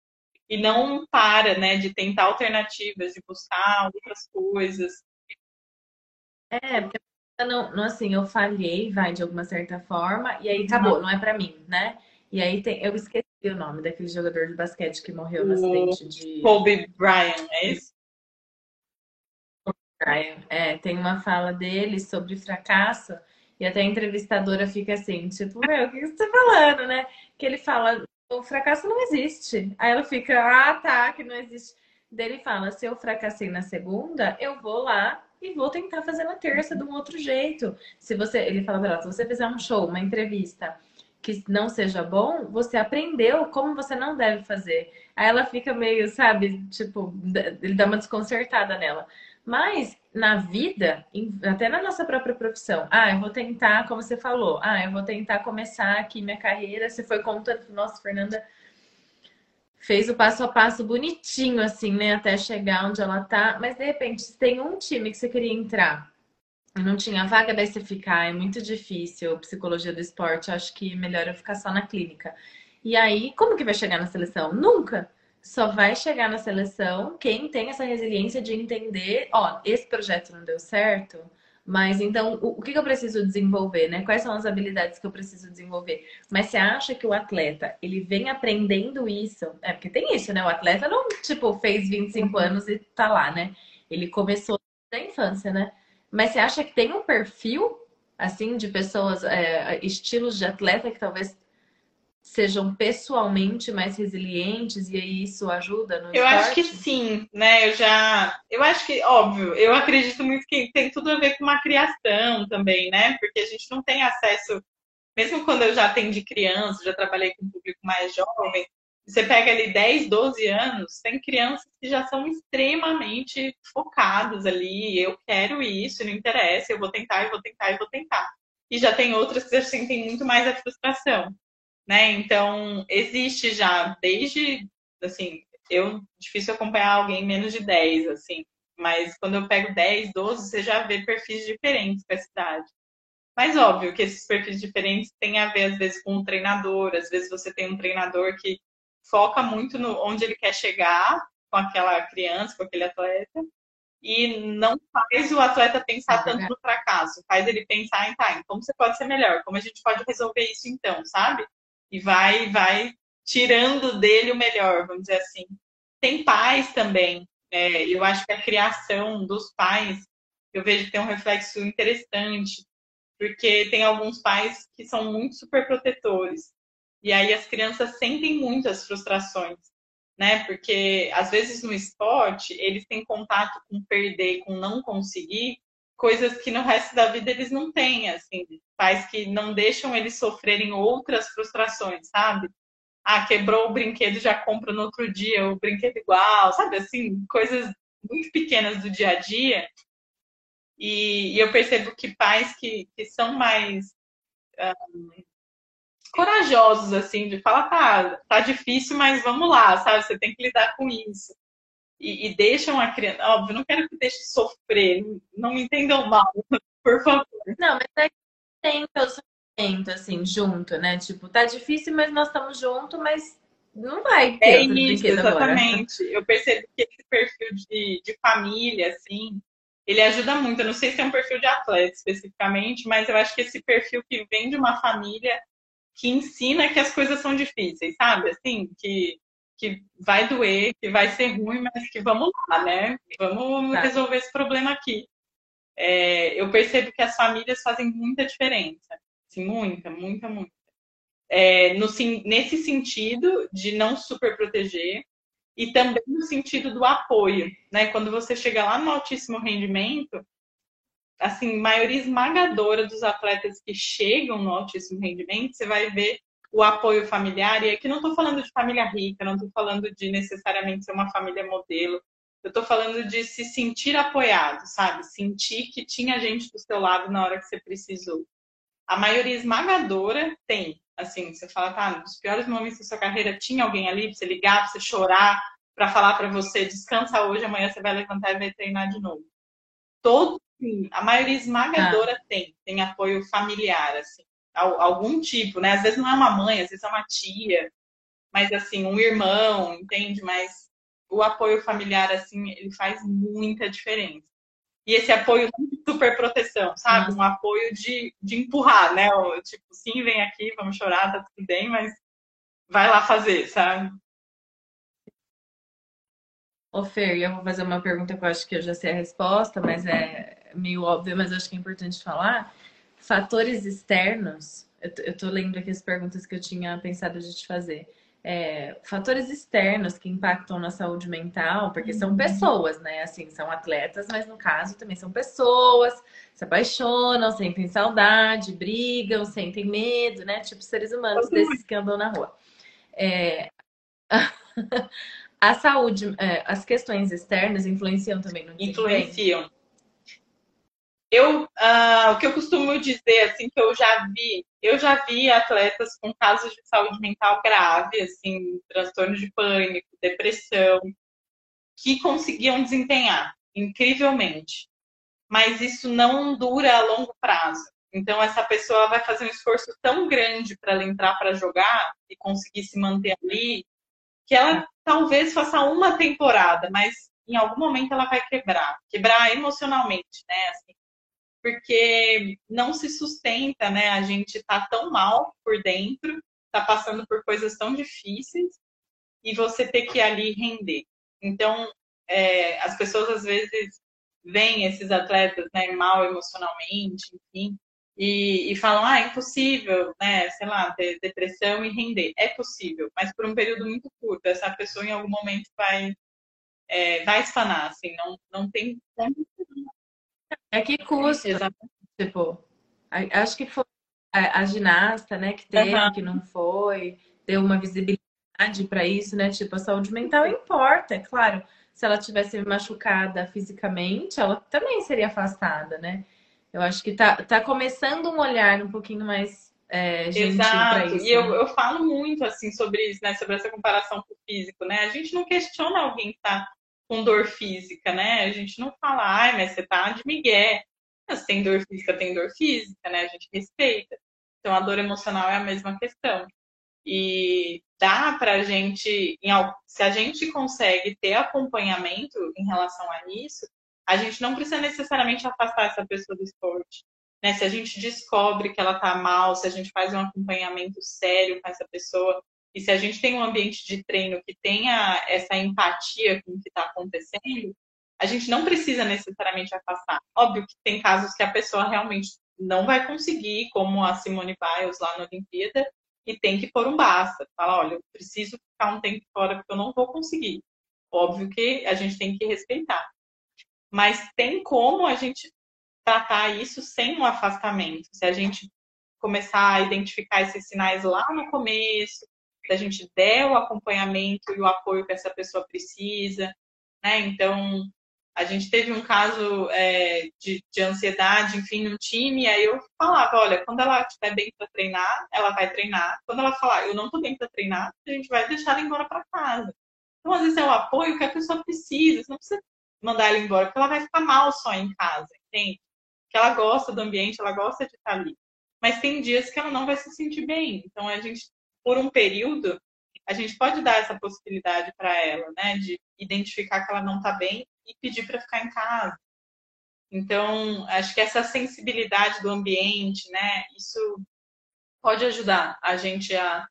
E não para, né, de tentar alternativas, de buscar outras coisas. É, porque não, não assim, eu falhei, vai, de alguma certa forma, e aí acabou, não, não é para mim, né? E aí tem, eu esqueci o nome daquele jogador de basquete que morreu no acidente de. Kobe Bryant, é isso? É, tem uma fala dele sobre fracasso e até a entrevistadora fica assim, tipo, meu, o que você tá falando, né? Que ele fala, o fracasso não existe. Aí ela fica, ah, tá, que não existe. Daí ele fala, se eu fracassei na segunda, eu vou lá e vou tentar fazer na terça de um outro jeito. Se você, ele fala pra ela, se você fizer um show, uma entrevista que não seja bom, você aprendeu como você não deve fazer. Aí ela fica meio, sabe, tipo, ele dá uma desconcertada nela. Mas na vida, até na nossa própria profissão, ah, eu vou tentar, como você falou, ah, eu vou tentar começar aqui minha carreira. Você foi contando, nossa, Fernanda fez o passo a passo bonitinho, assim, né, até chegar onde ela tá. Mas de repente, se tem um time que você queria entrar não tinha vaga, daí você ficar, é muito difícil. Psicologia do esporte, acho que melhor eu ficar só na clínica. E aí, como que vai chegar na seleção? Nunca. Só vai chegar na seleção quem tem essa resiliência de entender, ó, esse projeto não deu certo, mas então o, o que, que eu preciso desenvolver, né? Quais são as habilidades que eu preciso desenvolver? Mas você acha que o atleta, ele vem aprendendo isso? É porque tem isso, né? O atleta não, tipo, fez 25 uhum. anos e tá lá, né? Ele começou da infância, né? Mas você acha que tem um perfil, assim, de pessoas, é, estilos de atleta que talvez sejam pessoalmente mais resilientes e aí isso ajuda no Eu esporte? acho que sim, né? Eu já, eu acho que óbvio, eu acredito muito que tem tudo a ver com uma criação também, né? Porque a gente não tem acesso, mesmo quando eu já atendi criança, já trabalhei com um público mais jovem, você pega ali 10, 12 anos, tem crianças que já são extremamente focadas ali, eu quero isso, não interessa, eu vou tentar, eu vou tentar, eu vou tentar. E já tem outras que já sentem muito mais a frustração né? Então, existe já desde, assim, eu difícil acompanhar alguém menos de 10, assim, mas quando eu pego 10, 12, você já vê perfis diferentes para a cidade. Mas óbvio que esses perfis diferentes têm a ver, às vezes, com o treinador, às vezes você tem um treinador que foca muito no onde ele quer chegar com aquela criança, com aquele atleta, e não faz o atleta pensar tanto no fracasso, faz ele pensar em, tá, como você pode ser melhor, como a gente pode resolver isso então, sabe? E vai, vai tirando dele o melhor, vamos dizer assim. Tem pais também. É, eu acho que a criação dos pais, eu vejo que tem um reflexo interessante, porque tem alguns pais que são muito super protetores. E aí as crianças sentem muito as frustrações, né? Porque às vezes no esporte eles têm contato com perder, com não conseguir, coisas que no resto da vida eles não têm, assim, pais que não deixam eles sofrerem outras frustrações, sabe? Ah, quebrou o brinquedo, já compra no outro dia o brinquedo igual, sabe? Assim, coisas muito pequenas do dia a dia. E, e eu percebo que pais que, que são mais um, corajosos, assim, de falar, tá, tá difícil, mas vamos lá, sabe? Você tem que lidar com isso e, e deixam a criança. Óbvio, não quero que deixe sofrer, não me entendam mal, por favor. Não, mas é que tem o sofrimento, assim, junto, né? Tipo, tá difícil, mas nós estamos juntos, mas não vai ter é isso, exatamente. Agora. Eu percebo que esse perfil de, de família, assim, ele ajuda muito. Eu não sei se é um perfil de atleta especificamente, mas eu acho que esse perfil que vem de uma família que ensina que as coisas são difíceis, sabe? Assim, que que vai doer, que vai ser ruim, mas que vamos lá, né? Vamos tá. resolver esse problema aqui. É, eu percebo que as famílias fazem muita diferença. Assim, muita, muita, muita. É, no, nesse sentido de não super proteger e também no sentido do apoio, né? Quando você chega lá no altíssimo rendimento, assim, maioria esmagadora dos atletas que chegam no altíssimo rendimento, você vai ver o apoio familiar, e aqui não estou falando de família rica, não estou falando de necessariamente ser uma família modelo, eu estou falando de se sentir apoiado, sabe? Sentir que tinha gente do seu lado na hora que você precisou. A maioria esmagadora tem, assim, você fala, tá, nos piores momentos da sua carreira tinha alguém ali para você ligar, para você chorar, para falar para você, descansa hoje, amanhã você vai levantar e vai treinar de novo. Todo, a maioria esmagadora ah. tem, tem apoio familiar, assim algum tipo, né? Às vezes não é uma mãe, às vezes é uma tia, mas assim, um irmão, entende? Mas o apoio familiar, assim, ele faz muita diferença. E esse apoio de super proteção, sabe? Um apoio de, de empurrar, né? Tipo, sim, vem aqui, vamos chorar, tá tudo bem, mas vai lá fazer, sabe? Ô Fer, eu vou fazer uma pergunta que eu acho que eu já sei a resposta, mas é meio óbvia, mas acho que é importante falar fatores externos, eu tô lendo aqui as perguntas que eu tinha pensado de te fazer. É, fatores externos que impactam na saúde mental, porque são uhum. pessoas, né? Assim, são atletas, mas no caso também são pessoas, se apaixonam, sentem saudade, brigam, sentem medo, né? Tipo seres humanos desses que andam na rua. É... a saúde, é, as questões externas influenciam também no Influenciam eu, uh, o que eu costumo dizer, assim, que eu já vi, eu já vi atletas com casos de saúde mental grave, assim, transtorno de pânico, depressão, que conseguiam desempenhar incrivelmente. Mas isso não dura a longo prazo. Então, essa pessoa vai fazer um esforço tão grande para ela entrar para jogar e conseguir se manter ali, que ela talvez faça uma temporada, mas em algum momento ela vai quebrar quebrar emocionalmente, né? Assim, porque não se sustenta, né? A gente tá tão mal por dentro, tá passando por coisas tão difíceis e você ter que ali render. Então, é, as pessoas às vezes veem esses atletas né, mal emocionalmente, enfim, e, e, falam, ah, é impossível, né, sei lá, ter depressão e render. É possível, mas por um período muito curto. Essa pessoa em algum momento vai, é, vai espanar, assim, não, não tem É que custa, Exatamente. tipo, acho que foi a, a ginasta, né, que teve, uhum. que não foi, deu uma visibilidade para isso, né, tipo, a saúde mental importa, é claro, se ela tivesse machucada fisicamente, ela também seria afastada, né? Eu acho que tá, tá começando um olhar um pouquinho mais é, gentil para isso. E eu, eu falo muito assim sobre isso, né? Sobre essa comparação com o físico, né? A gente não questiona alguém que tá com dor física, né? A gente não fala, ai, mas você tá de migué. Mas tem dor física, tem dor física, né? A gente respeita. Então a dor emocional é a mesma questão. E dá para a gente, se a gente consegue ter acompanhamento em relação a isso, a gente não precisa necessariamente afastar essa pessoa do esporte. Né? Se a gente descobre que ela está mal, se a gente faz um acompanhamento sério com essa pessoa, e se a gente tem um ambiente de treino que tenha essa empatia com o que está acontecendo, a gente não precisa necessariamente afastar. Óbvio que tem casos que a pessoa realmente não vai conseguir, como a Simone Biles lá na Olimpíada, e tem que pôr um basta. Fala, olha, eu preciso ficar um tempo fora porque eu não vou conseguir. Óbvio que a gente tem que respeitar. Mas tem como a gente tratar isso sem um afastamento. Se a gente começar a identificar esses sinais lá no começo, se a gente der o acompanhamento e o apoio que essa pessoa precisa, né? Então, a gente teve um caso é, de, de, ansiedade, enfim, no time, aí eu falava, olha, quando ela estiver bem para treinar, ela vai treinar. Quando ela falar, eu não estou bem para treinar, a gente vai deixar ela embora para casa. Então, às vezes é o apoio que a pessoa precisa, você não precisa mandar ela embora, porque ela vai ficar mal só em casa, entende? Que ela gosta do ambiente, ela gosta de estar ali. Mas tem dias que ela não vai se sentir bem. Então, a gente, por um período, a gente pode dar essa possibilidade para ela, né? De identificar que ela não está bem e pedir para ficar em casa. Então, acho que essa sensibilidade do ambiente, né? Isso pode ajudar a gente a,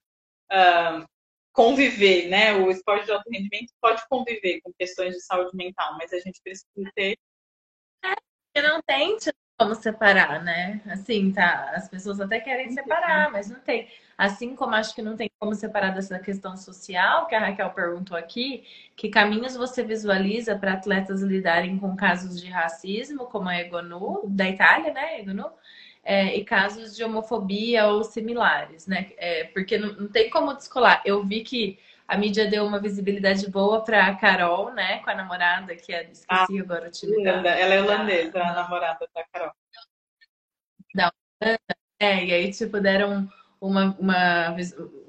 a conviver, né? O esporte de alto rendimento pode conviver com questões de saúde mental, mas a gente precisa ter. É, não tem como separar, né? Assim, tá. As pessoas até querem separar, mas não tem. Assim como acho que não tem como separar dessa questão social, que a Raquel perguntou aqui, que caminhos você visualiza para atletas lidarem com casos de racismo, como a Egonu, da Itália, né, Egonu? É, e casos de homofobia ou similares, né? É, porque não, não, tem como descolar. Eu vi que a mídia deu uma visibilidade boa para a Carol, né? Com a namorada, que é. Esqueci ah, agora o time da, Ela é holandesa, da, a namorada da Carol. Da Holanda. É, e aí, tipo, deram uma, uma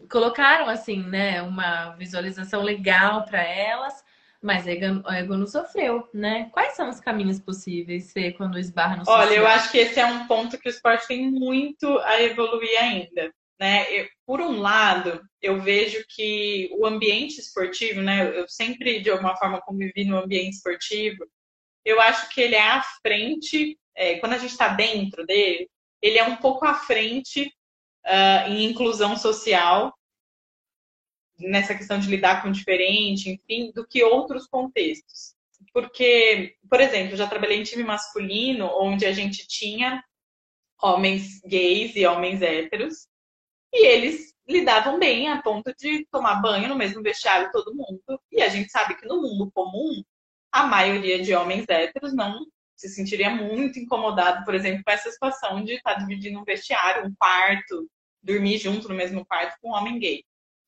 colocaram assim, né, uma visualização legal para elas, mas a Ego não sofreu, né? Quais são os caminhos possíveis quando esbarra no Olha, eu acho que esse é um ponto que o esporte tem muito a evoluir ainda. Né? Eu, por um lado, eu vejo que o ambiente esportivo, né? Eu sempre, de alguma forma, convivi no ambiente esportivo. Eu acho que ele é à frente, é, quando a gente está dentro dele, ele é um pouco à frente uh, em inclusão social, nessa questão de lidar com o diferente, enfim, do que outros contextos. Porque, por exemplo, já trabalhei em time masculino, onde a gente tinha homens gays e homens héteros, e eles lidavam bem a ponto de tomar banho no mesmo vestiário todo mundo. E a gente sabe que no mundo comum, a maioria de homens héteros não se sentiria muito incomodado, por exemplo, com essa situação de estar dividindo um vestiário, um quarto, dormir junto no mesmo quarto com um homem gay.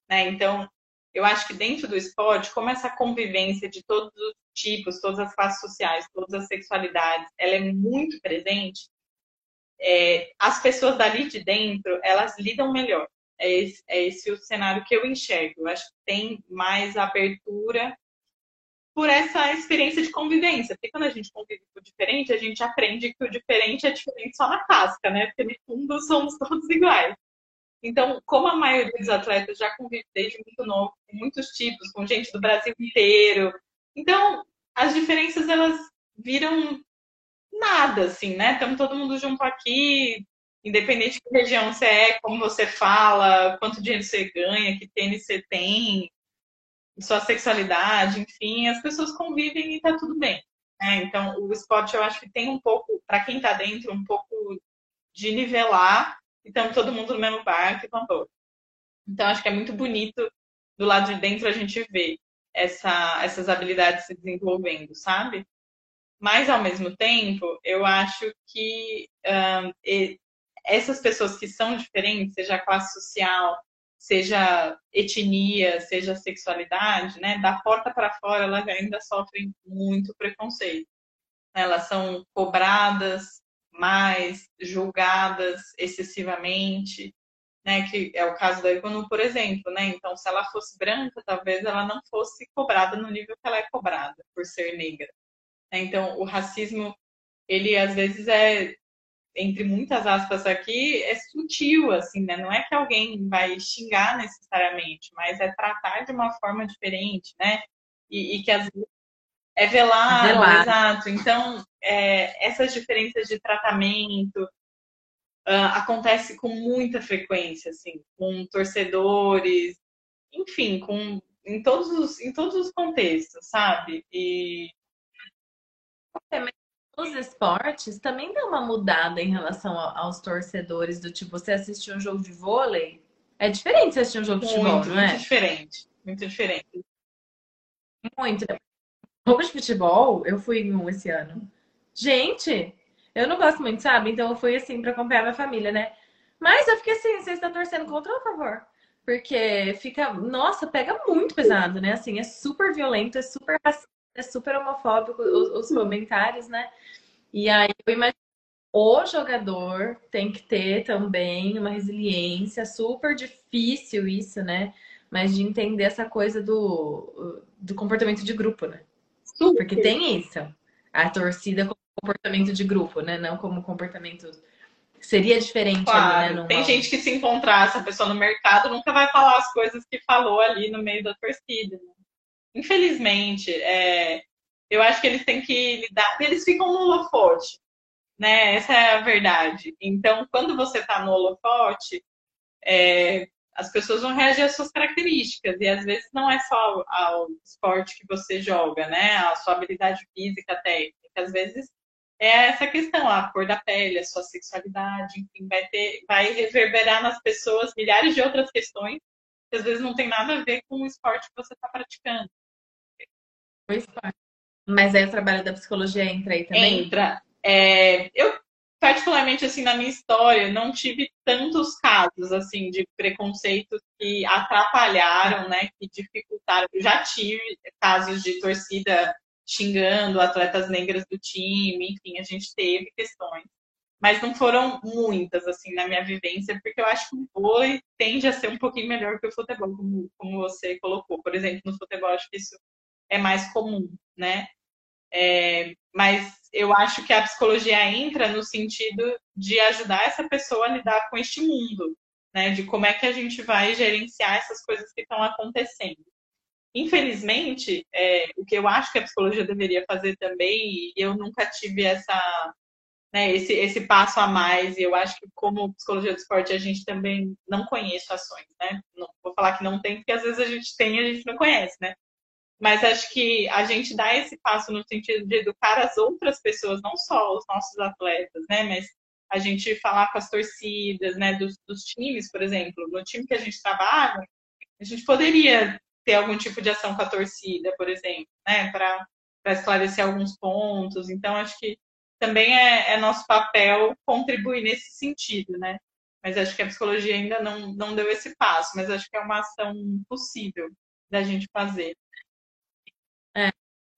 Né? Então, eu acho que dentro do esporte, como essa convivência de todos os tipos, todas as classes sociais, todas as sexualidades, ela é muito presente, é, as pessoas dali de dentro, elas lidam melhor. É esse, é esse o cenário que eu enxergo. Eu acho que tem mais abertura por essa experiência de convivência. Porque quando a gente convive com o diferente, a gente aprende que o diferente é diferente só na casca, né? Porque no fundo somos todos iguais. Então, como a maioria dos atletas já convive desde muito novo, com muitos tipos, com gente do Brasil inteiro, então as diferenças elas viram nada, assim, né? Estamos todo mundo junto aqui, independente de que região você é, como você fala, quanto dinheiro você ganha, que tênis você tem, sua sexualidade, enfim, as pessoas convivem e tá tudo bem. Né? Então, o esporte eu acho que tem um pouco, para quem tá dentro, um pouco de nivelar, e estamos todo mundo no mesmo barco e vamos Então, acho que é muito bonito do lado de dentro a gente ver essa, essas habilidades se desenvolvendo, sabe? Mas, ao mesmo tempo, eu acho que um, essas pessoas que são diferentes, seja classe social, seja etnia, seja sexualidade, né, da porta para fora elas ainda sofrem muito preconceito. Elas são cobradas mais, julgadas excessivamente, né, que é o caso da Iconu, por exemplo, né? Então, se ela fosse branca, talvez ela não fosse cobrada no nível que ela é cobrada por ser negra. Então, o racismo, ele às vezes é entre muitas aspas aqui, é sutil, assim, né? Não é que alguém vai xingar necessariamente, mas é tratar de uma forma diferente, né? E, e que às vezes é velado, velado. exato. Então, é, essas diferenças de tratamento uh, acontece com muita frequência, assim, com torcedores, enfim, com em todos os, em todos os contextos, sabe? E é, os esportes também dá uma mudada em relação aos torcedores, do tipo, você assistir um jogo de vôlei, é diferente você assistir um jogo de futebol, muito, não é? Muito diferente, muito diferente. Muito. Jogo de futebol, eu fui em um esse ano. Gente, eu não gosto muito, sabe? Então eu fui assim para acompanhar minha família, né? Mas eu fiquei assim, vocês estão torcendo contra, por favor. Porque fica, nossa, pega muito pesado, né? Assim, é super violento, é super racista é super homofóbico os, os comentários, né? E aí eu imagino o jogador tem que ter também uma resiliência, super difícil isso, né? Mas de entender essa coisa do, do comportamento de grupo, né? Super. Porque tem isso. A torcida como comportamento de grupo, né? Não como comportamento. Seria diferente claro, ali, né? Tem gente que se encontrar essa pessoa no mercado nunca vai falar as coisas que falou ali no meio da torcida. Né? Infelizmente, é, eu acho que eles têm que lidar, eles ficam no holofote, né? Essa é a verdade. Então, quando você está no holofote, é, as pessoas vão reagir às suas características, e às vezes não é só ao esporte que você joga, né? A sua habilidade física, técnica, às vezes é essa questão, a cor da pele, a sua sexualidade, enfim, vai ter, vai reverberar nas pessoas milhares de outras questões que às vezes não tem nada a ver com o esporte que você está praticando. Mas aí o trabalho da psicologia entra aí também? Entra. É, eu, particularmente, assim, na minha história, não tive tantos casos, assim, de preconceitos que atrapalharam, né, que dificultaram. Eu já tive casos de torcida xingando atletas negras do time, enfim, a gente teve questões. Mas não foram muitas, assim, na minha vivência, porque eu acho que o vôlei tende a ser um pouquinho melhor que o futebol, como, como você colocou. Por exemplo, no futebol, acho que isso é mais comum, né? É, mas eu acho que a psicologia entra no sentido de ajudar essa pessoa a lidar com este mundo, né? De como é que a gente vai gerenciar essas coisas que estão acontecendo. Infelizmente, é, o que eu acho que a psicologia deveria fazer também, e eu nunca tive essa, né, esse, esse passo a mais, e eu acho que como psicologia do esporte a gente também não conhece ações, né? Não, vou falar que não tem, porque às vezes a gente tem e a gente não conhece, né? Mas acho que a gente dá esse passo no sentido de educar as outras pessoas, não só os nossos atletas, né? Mas a gente falar com as torcidas, né? Dos, dos times, por exemplo. No time que a gente trabalha, a gente poderia ter algum tipo de ação com a torcida, por exemplo, né? Para esclarecer alguns pontos. Então, acho que também é, é, nosso papel contribuir nesse sentido, né? Mas acho que a psicologia ainda não, não deu esse passo, mas acho que é uma ação possível da gente fazer.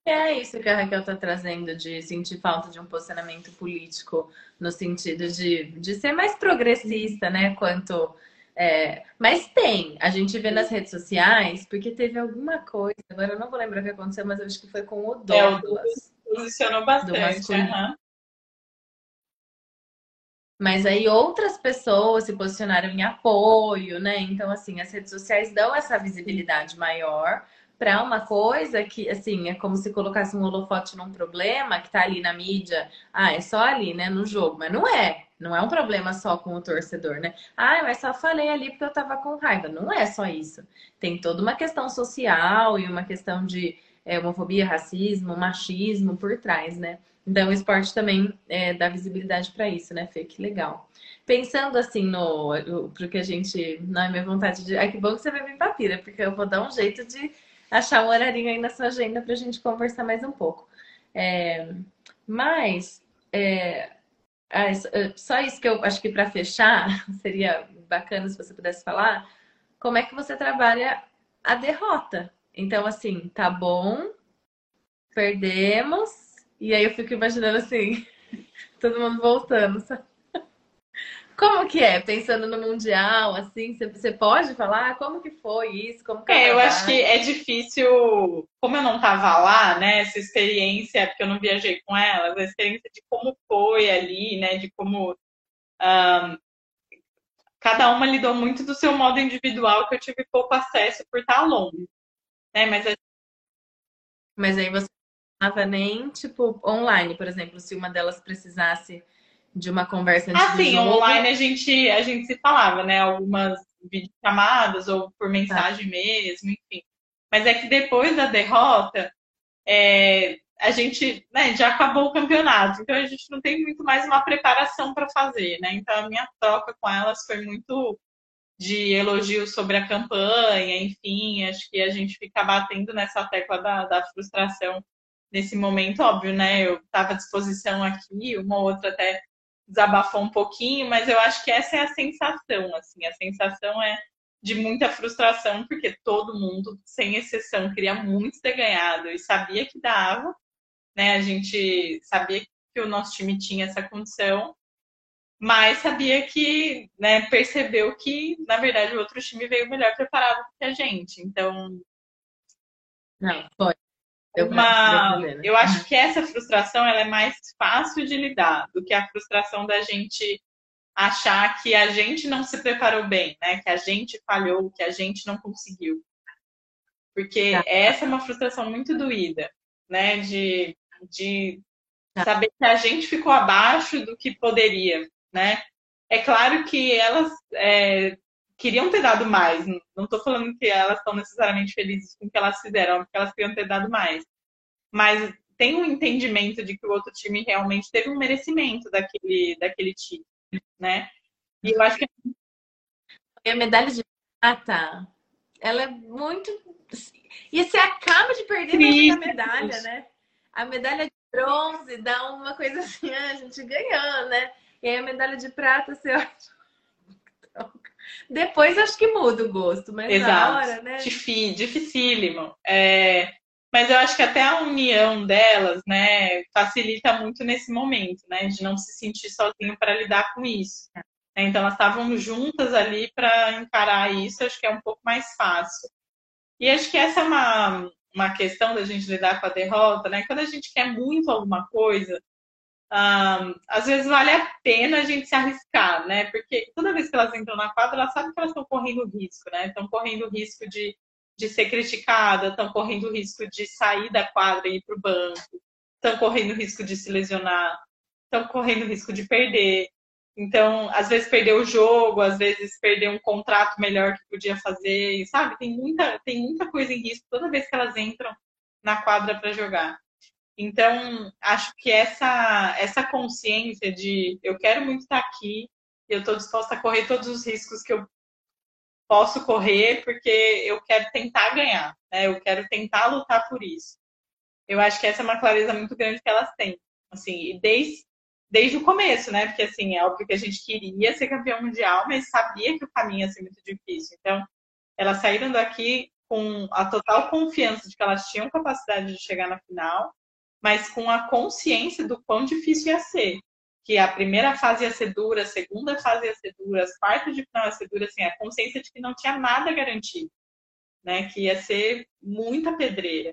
É isso que a Raquel está trazendo, de sentir falta de um posicionamento político, no sentido de, de ser mais progressista, né? Quanto É, mas tem, a gente vê nas redes sociais, porque teve alguma coisa, agora eu não vou lembrar o que aconteceu, mas eu acho que foi com o Douglas. É, o posicionou bastante. Uhum. Mas aí outras pessoas se posicionaram em apoio, né? Então, assim, as redes sociais dão essa visibilidade maior para uma coisa que, assim, é como se colocasse um holofote num problema que tá ali na mídia. Ah, é só ali, né, no jogo. Mas não é. Não é um problema só com o torcedor, né? Ah, mas só falei ali porque eu tava com raiva. Não é só isso. Tem toda uma questão social e uma questão de é, homofobia, racismo, machismo por trás, né? Então, o esporte também é, dá visibilidade para isso, né, Fê? Que legal. Pensando assim no. Porque a gente. Não é minha vontade de. Ai, que bom que você vai vir pra porque eu vou dar um jeito de achar um horarinho aí na sua agenda para a gente conversar mais um pouco. É, mas. É, é, só isso que eu acho que para fechar seria bacana se você pudesse falar. Como é que você trabalha a derrota? Então, assim, tá bom, perdemos, e aí eu fico imaginando assim, todo mundo voltando, sabe? Como que é? Pensando no Mundial, assim, você pode falar como que foi isso? Como que é, eu acho que é difícil, como eu não tava lá, né, essa experiência, porque eu não viajei com elas, a experiência de como foi ali, né, de como um, cada uma lidou muito do seu modo individual, que eu tive pouco acesso por estar longe, né, mas... Mas aí você funcionava nem, tipo, online, por exemplo, se uma delas precisasse de uma conversa antes ah, sim, jogo. online a gente, a gente se falava, né? Algumas videochamadas ou por mensagem tá. mesmo, enfim. Mas é que depois da derrota, é, a gente né, já acabou o campeonato, então a gente não tem muito mais uma preparação para fazer, né? Então a minha troca com elas foi muito de elogios sobre a campanha, enfim, acho que a gente fica batendo nessa tecla da, da frustração nesse momento, óbvio, né? Eu estava à disposição aqui, uma ou outra até desabafou um pouquinho, mas eu acho que essa é a sensação, assim, a sensação é de muita frustração, porque todo mundo, sem exceção, queria muito ter ganhado e sabia que dava, né? A gente sabia que o nosso time tinha essa condição, mas sabia que, né, percebeu que, na verdade, o outro time veio melhor preparado que a gente. Então. Não, foi uma... Eu acho que essa frustração ela é mais fácil de lidar do que a frustração da gente achar que a gente não se preparou bem, né? Que a gente falhou, que a gente não conseguiu. Porque tá. essa é uma frustração muito doída, né? De, de tá. saber que a gente ficou abaixo do que poderia, né? É claro que elas é, queriam ter dado mais. Não estou falando que elas estão necessariamente felizes com o que elas fizeram, porque elas queriam ter dado mais. Mas tem um entendimento de que o outro time realmente teve um merecimento daquele, daquele time, né? E eu acho que a medalha de prata, ela é muito e você acaba de perder a medalha, né? A medalha de bronze dá uma coisa assim, ah, a gente ganhou, né? E aí a medalha de prata, você olha. Depois acho que muda o gosto, mas Exato. na hora, né? dificílimo. É... Mas eu acho que até a união delas, né, facilita muito nesse momento, né, de não se sentir sozinho para lidar com isso. Então elas estavam juntas ali para encarar isso, acho que é um pouco mais fácil. E acho que essa é uma, uma questão da gente lidar com a derrota, né? Quando a gente quer muito alguma coisa, um, às vezes vale a pena a gente se arriscar, né? Porque toda vez que elas entram na quadra, elas sabem que elas estão correndo risco, né? Estão correndo risco de, de ser criticada, estão correndo risco de sair da quadra e ir para o banco, estão correndo risco de se lesionar, estão correndo risco de perder. Então, às vezes perder o jogo, às vezes perder um contrato melhor que podia fazer, sabe? Tem muita, tem muita coisa em risco toda vez que elas entram na quadra para jogar. Então, acho que essa, essa consciência de eu quero muito estar aqui, eu estou disposta a correr todos os riscos que eu posso correr, porque eu quero tentar ganhar, né? Eu quero tentar lutar por isso. Eu acho que essa é uma clareza muito grande que elas têm. Assim, e desde, desde o começo, né? Porque, assim, é óbvio que a gente queria ser campeão mundial, mas sabia que o caminho ia ser muito difícil. Então, elas saíram daqui com a total confiança de que elas tinham capacidade de chegar na final mas com a consciência do quão difícil ia ser. que a primeira fase ia ser dura, a segunda fase ia ser dura, as quartas de final ia ser dura, assim, a consciência de que não tinha nada garantido, né? Que ia ser muita pedreira.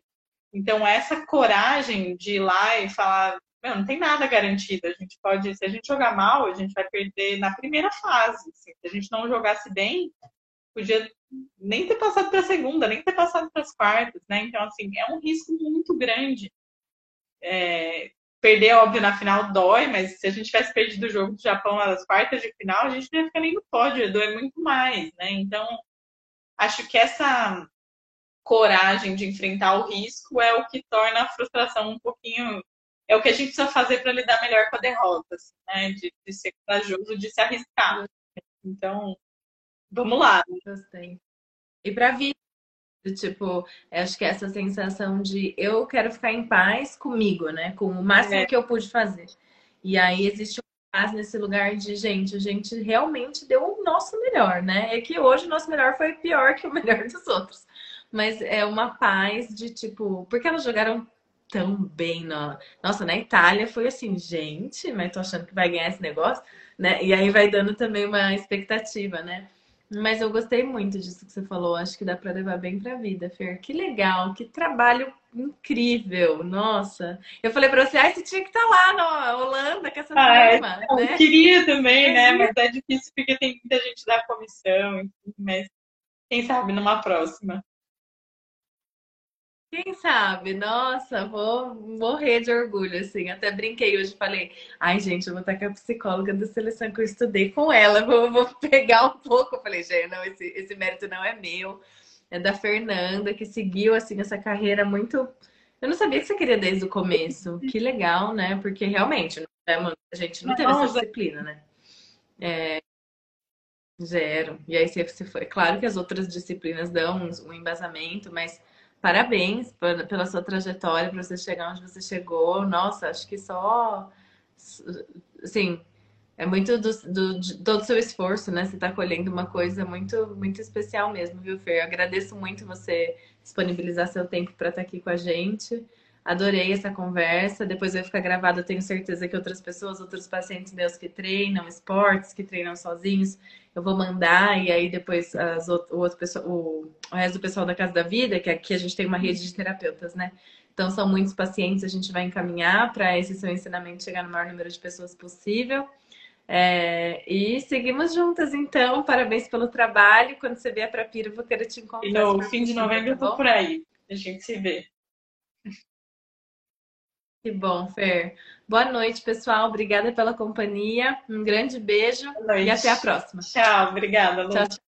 Então, essa coragem de ir lá e falar, não, não tem nada garantido, a gente pode, se a gente jogar mal, a gente vai perder na primeira fase. Assim. Se a gente não jogasse bem, podia nem ter passado para a segunda, nem ter passado para as quartas, né? Então, assim, é um risco muito grande. É, perder, óbvio, na final dói, mas se a gente tivesse perdido o jogo do Japão nas quartas de final, a gente não ia ficar nem no pódio, dói muito mais, né? Então, acho que essa coragem de enfrentar o risco é o que torna a frustração um pouquinho. É o que a gente precisa fazer para lidar melhor com a derrota, assim, né? De, de ser corajoso, de se arriscar. Então, vamos lá. Gostei. E para vida, tipo, acho que essa sensação de eu quero ficar em paz comigo, né? Com o máximo é. que eu pude fazer. E aí existe um paz nesse lugar de, gente, a gente realmente deu o nosso melhor, né? É que hoje o nosso melhor foi pior que o melhor dos outros mas é uma paz de tipo, porque elas jogaram tão bem na. Nossa, na Itália foi assim, gente, mas tô achando que vai ganhar esse negócio, né? E aí vai dando também uma expectativa, né? Mas eu gostei muito disso que você falou. Acho que dá para levar bem para a vida, Fer. Que legal, que trabalho incrível. Nossa. Eu falei para você, ah, você tinha que estar tá lá na Holanda com essa ah. É, né? Eu queria também, né? Mas é difícil porque tem muita gente da comissão, mas quem sabe numa próxima. Quem sabe? Nossa, vou morrer de orgulho, assim. Até brinquei hoje, falei, ai, gente, eu vou estar com a psicóloga da seleção que eu estudei com ela, vou, vou pegar um pouco. Eu falei, gente, não, esse, esse mérito não é meu, é da Fernanda, que seguiu, assim, essa carreira muito... Eu não sabia que você queria desde o começo. Que legal, né? Porque realmente, né, a gente não teve essa disciplina, né? É, zero. E aí você foi. Claro que as outras disciplinas dão um embasamento, mas parabéns pela sua trajetória para você chegar onde você chegou. Nossa, acho que só. Assim, é muito do, do, de todo o seu esforço, né? Você está colhendo uma coisa muito, muito especial mesmo, viu, Fer? Eu agradeço muito você disponibilizar seu tempo para estar tá aqui com a gente. Adorei essa conversa. Depois vai ficar gravado. Eu tenho certeza que outras pessoas, outros pacientes meus que treinam esportes, que treinam sozinhos, eu vou mandar. E aí depois as, o, outro pessoal, o, o resto do pessoal da Casa da Vida, que aqui a gente tem uma rede de terapeutas, né? Então são muitos pacientes, a gente vai encaminhar para esse seu ensinamento chegar no maior número de pessoas possível. É, e seguimos juntas, então. Parabéns pelo trabalho. Quando você vier para Pira, eu vou querer te encontrar. E no fim de novembro tá eu tô por aí. A gente se vê. Que bom, Fer. Boa noite, pessoal. Obrigada pela companhia. Um grande beijo e até a próxima. Tchau, obrigada, Lu. Tchau, tchau.